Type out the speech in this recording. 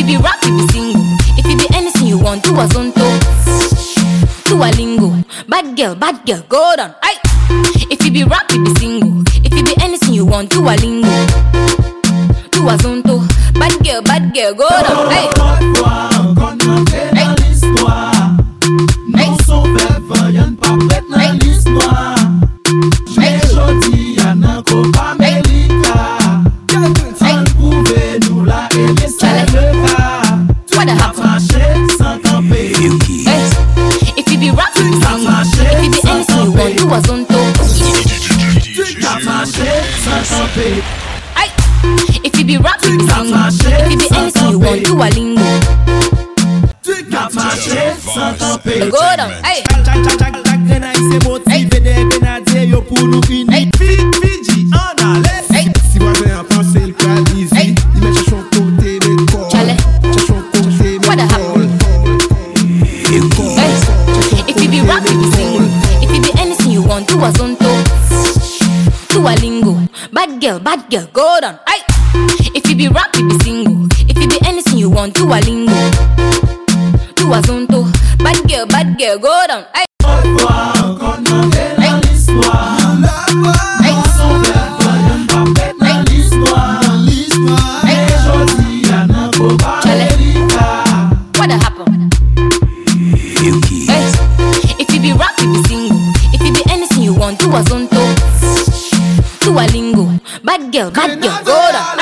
You be rap, you be you girl bad girl go down Hey If you be rocking the single. If you be anything oh. you want, do a zonto. Do a lingo. Bad girl, bad girl, go down. Hey. If you be rap, you be single. If you be anything you want, do a lingo. Happen? Hey. If you be rap, you be single. If you be anything you want, do a zonto. Hey. If you be rap, you be single. If you be anything you want, do a lingo. Go down. Hey. Hey. Hey. Chale. What the happen? Hey. If you be rap, you be single. If you be anything you want, do a zonto. Do a lingo. Bad girl, bad girl, go down. Hey. If you be rap, you be single. If you be anything you want, do a lingo. Do a zonto. Bad girl, bad girl, go down. Hey. Do a lingo. Bad girl, bad girl, go down.